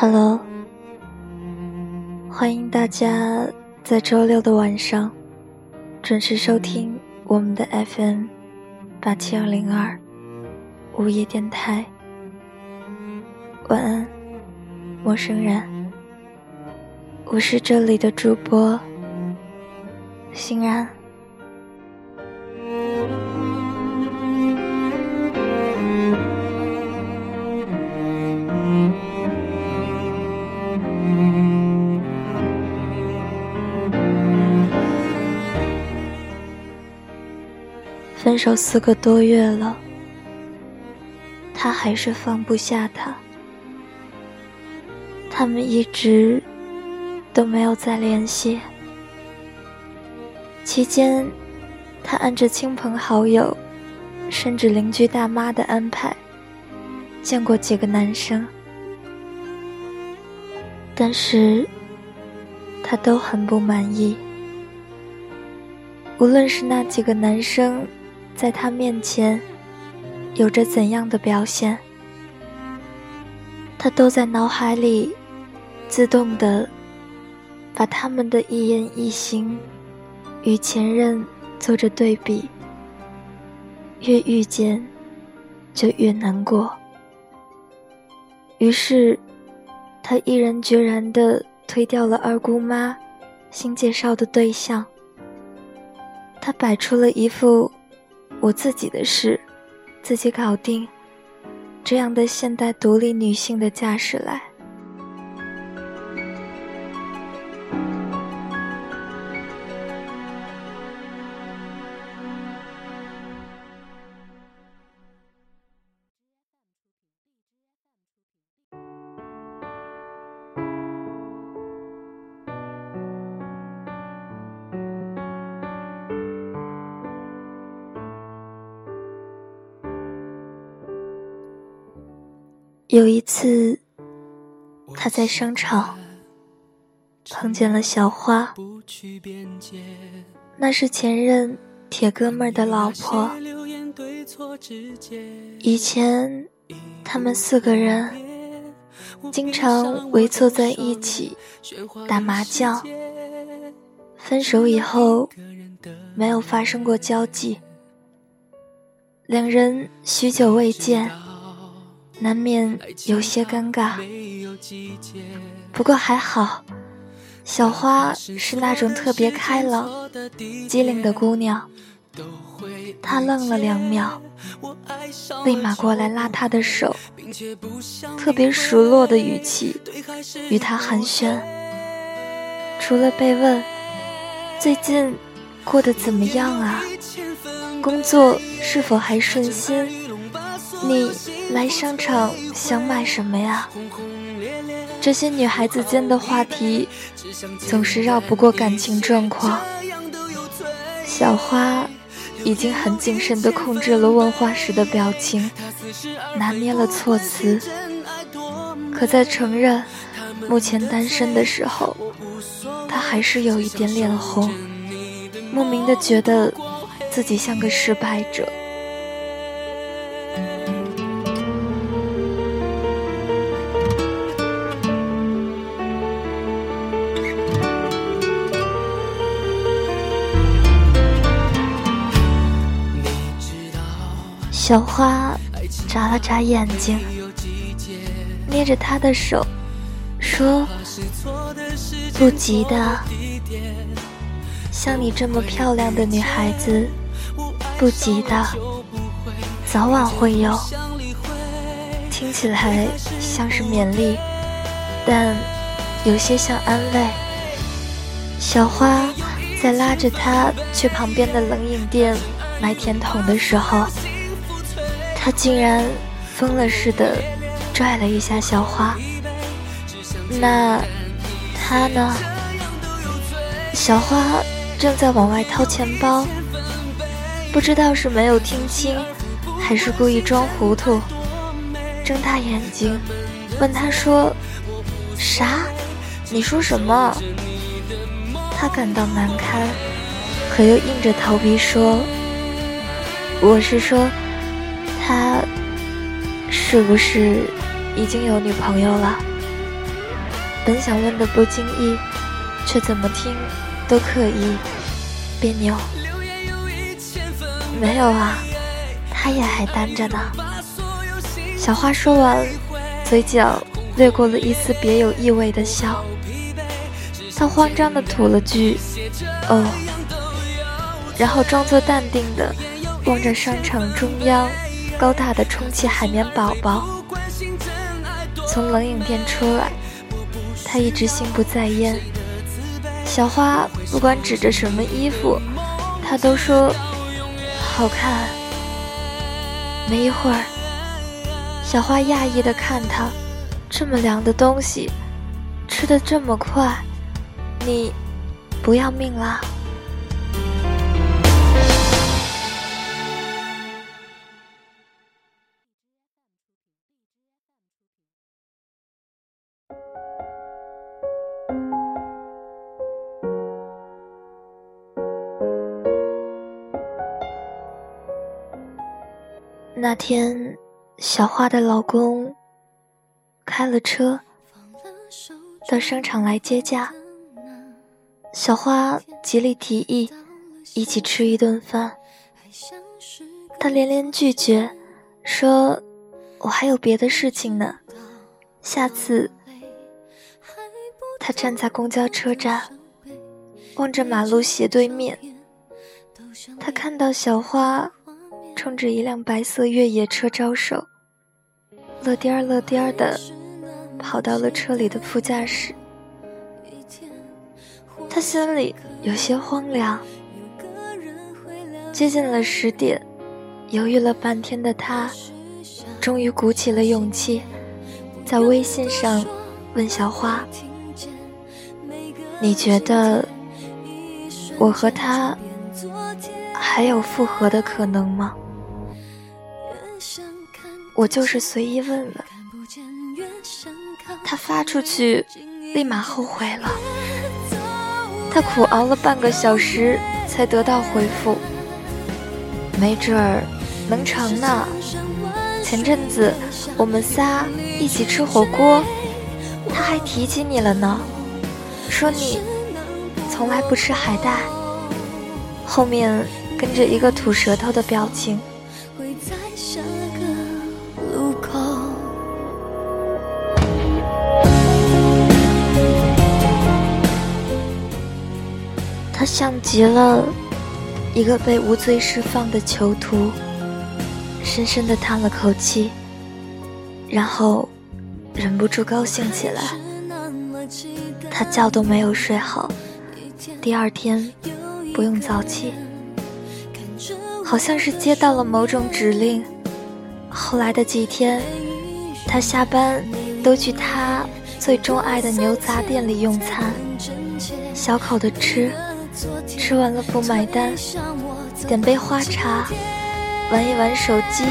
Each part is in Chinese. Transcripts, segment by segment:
Hello，欢迎大家。在周六的晚上，准时收听我们的 FM 八七二零二午夜电台。晚安，陌生人。我是这里的主播，欣然。分手四个多月了，他还是放不下她。他们一直都没有再联系。期间，他按着亲朋好友，甚至邻居大妈的安排，见过几个男生，但是他都很不满意。无论是那几个男生。在他面前，有着怎样的表现，他都在脑海里自动的把他们的一言一行与前任做着对比，越遇见就越难过。于是，他毅然决然的推掉了二姑妈新介绍的对象，他摆出了一副。我自己的事，自己搞定，这样的现代独立女性的架势来。有一次，他在商场碰见了小花，那是前任铁哥们儿的老婆。以前他们四个人经常围坐在一起打麻将。分手以后，没有发生过交集，两人许久未见。难免有些尴尬，不过还好，小花是那种特别开朗、机灵的姑娘。她愣了两秒，立马过来拉她的手，特别熟络的语气与她寒暄。除了被问最近过得怎么样啊，工作是否还顺心，你。来商场想买什么呀？这些女孩子间的话题总是绕不过感情状况。小花已经很谨慎地控制了问话时的表情，拿捏了措辞。可在承认目前单身的时候，她还是有一点脸红，莫名的觉得自己像个失败者。小花眨了眨眼睛，捏着他的手说：“不急的，像你这么漂亮的女孩子，不急的，早晚会有。”听起来像是勉励，但有些像安慰。小花在拉着他去旁边的冷饮店买甜筒的时候。他竟然疯了似的拽了一下小花，那他呢？小花正在往外掏钱包，不知道是没有听清，还是故意装糊涂，睁大眼睛问他说：“啥？你说什么？”他感到难堪，可又硬着头皮说：“我是说。”是不是已经有女朋友了？本想问的不经意，却怎么听都刻意别扭。没有啊，他也还单着呢。小花说完，嘴角掠过了一丝别有意味的笑。他慌张的吐了句“哦”，然后装作淡定的望着商场中央。高大的充气海绵宝宝从冷饮店出来，他一直心不在焉。小花不管指着什么衣服，他都说好看。没一会儿，小花讶异的看他，这么凉的东西，吃的这么快，你不要命啦？那天，小花的老公开了车到商场来接驾。小花极力提议一起吃一顿饭，他连连拒绝，说：“我还有别的事情呢，下次。”他站在公交车站，望着马路斜对面，他看到小花。冲着一辆白色越野车招手，乐颠儿乐颠儿的跑到了车里的副驾驶。他心里有些荒凉。接近了十点，犹豫了半天的他，终于鼓起了勇气，在微信上问小花：“你觉得我和他还有复合的可能吗？”我就是随意问问，他发出去，立马后悔了。他苦熬了半个小时才得到回复，没准儿能成呢。前阵子我们仨一起吃火锅，他还提起你了呢，说你从来不吃海带，后面跟着一个吐舌头的表情。他像极了一个被无罪释放的囚徒，深深的叹了口气，然后忍不住高兴起来。他觉都没有睡好，第二天不用早起，好像是接到了某种指令。后来的几天，他下班都去他最钟爱的牛杂店里用餐，小口的吃。吃完了不买单，点杯花茶，玩一玩手机，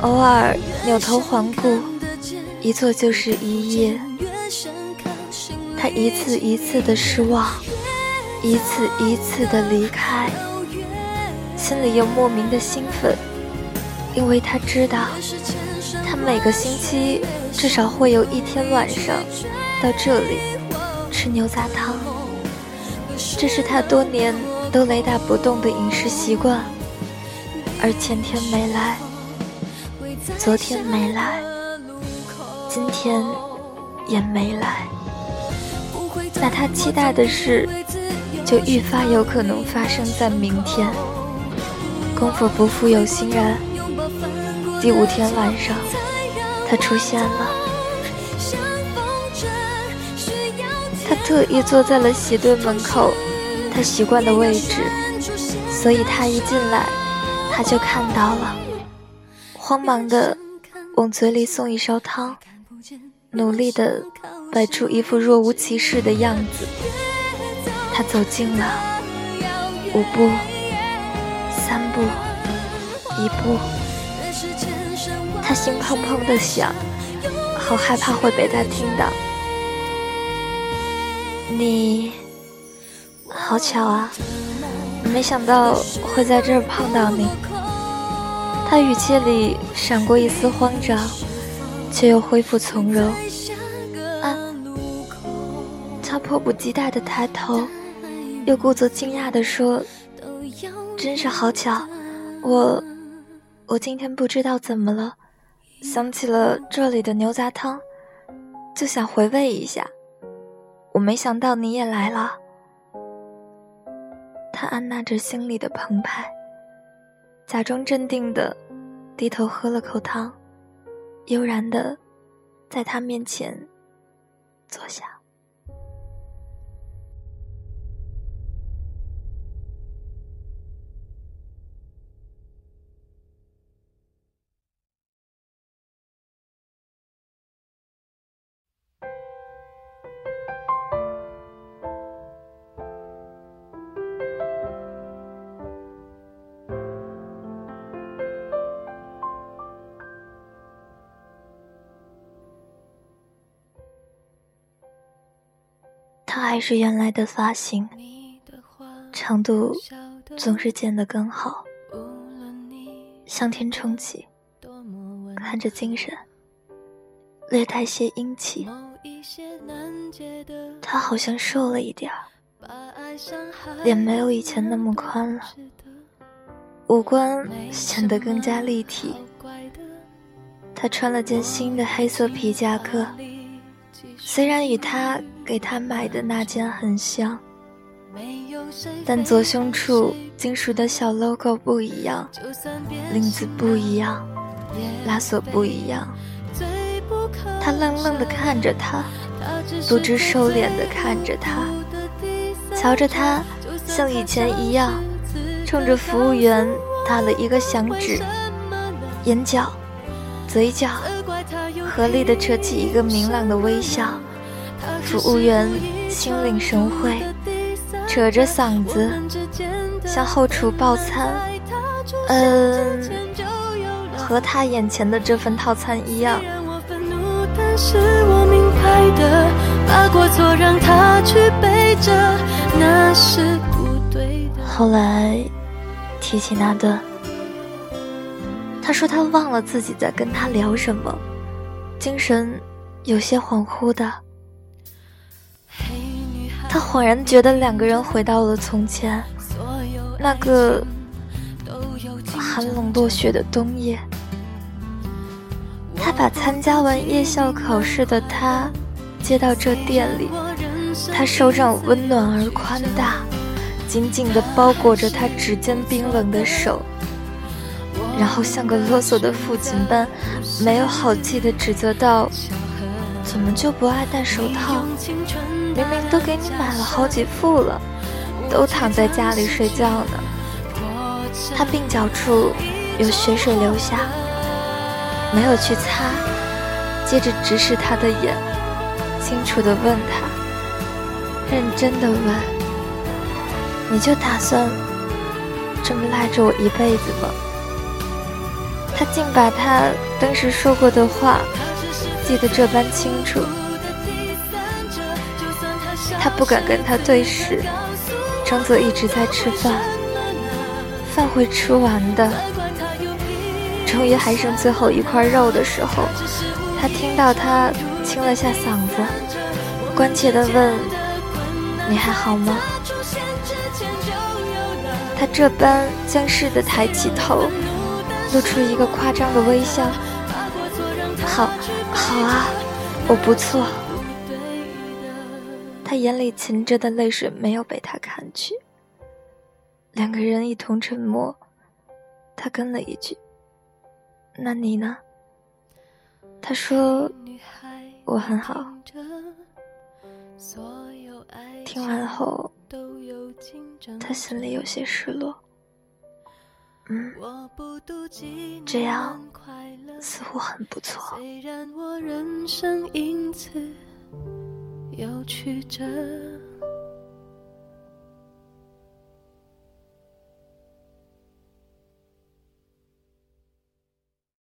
偶尔扭头环顾，一坐就是一夜。他一次一次的失望，一次一次的离开，心里又莫名的兴奋，因为他知道，他每个星期至少会有一天晚上到这里吃牛杂汤。这是他多年都雷打不动的饮食习惯，而前天没来，昨天没来，今天也没来，那他期待的事就愈发有可能发生在明天。功夫不负有心人，第五天晚上，他出现了。他特意坐在了喜队门口，他习惯的位置，所以他一进来，他就看到了。慌忙的往嘴里送一勺汤，努力的摆出一副若无其事的样子。他走近了，五步，三步，一步。他心砰砰的响，好害怕会被他听到。你，好巧啊，没想到会在这儿碰到你。他语气里闪过一丝慌张，却又恢复从容。啊！他迫不及待地抬头，又故作惊讶地说：“真是好巧，我……我今天不知道怎么了，想起了这里的牛杂汤，就想回味一下。我没想到你也来了。”他按捺着心里的澎湃。假装镇定的低头喝了口汤，悠然的在他面前坐下。还是原来的发型，长度总是剪得更好，向天冲起，看着精神，略带些英气。他好像瘦了一点儿，脸没有以前那么宽了，五官显得更加立体。他穿了件新的黑色皮夹克。虽然与他给他买的那件很像，但左胸处金属的小 logo 不一样，领子不一样，拉锁不一样。他愣愣地看着他，不知收敛地看着他，瞧着他像以前一样，冲着服务员打了一个响指，眼角、嘴角。合力地扯起一个明朗的微笑，服务员心领神会，扯着嗓子向后厨报餐。嗯，和他眼前的这份套餐一样。后来提起那段，他说他忘了自己在跟他聊什么。精神有些恍惚的，他恍然觉得两个人回到了从前那个寒冷落雪的冬夜。他把参加完夜校考试的他接到这店里，他手掌温暖而宽大，紧紧地包裹着他指尖冰冷的手。然后像个啰嗦的父亲般，没有好气地指责道：“怎么就不爱戴手套？明明都给你买了好几副了，都躺在家里睡觉呢。”他鬓角处有血水流下，没有去擦，接着直视他的眼，清楚地问他，认真的问：“你就打算这么赖着我一辈子吗？”他竟把他当时说过的话记得这般清楚。他不敢跟他对视，装作一直在吃饭。饭会吃完的，终于还剩最后一块肉的时候，他听到他清了下嗓子，关切地问：“你还好吗？”他这般将似的抬起头。露出一个夸张的微笑。好，好啊，我不错。他眼里噙着的泪水没有被他看去。两个人一同沉默。他跟了一句：“那你呢？”他说：“我很好。”听完后，他心里有些失落。嗯，这样似乎很不错。有曲折。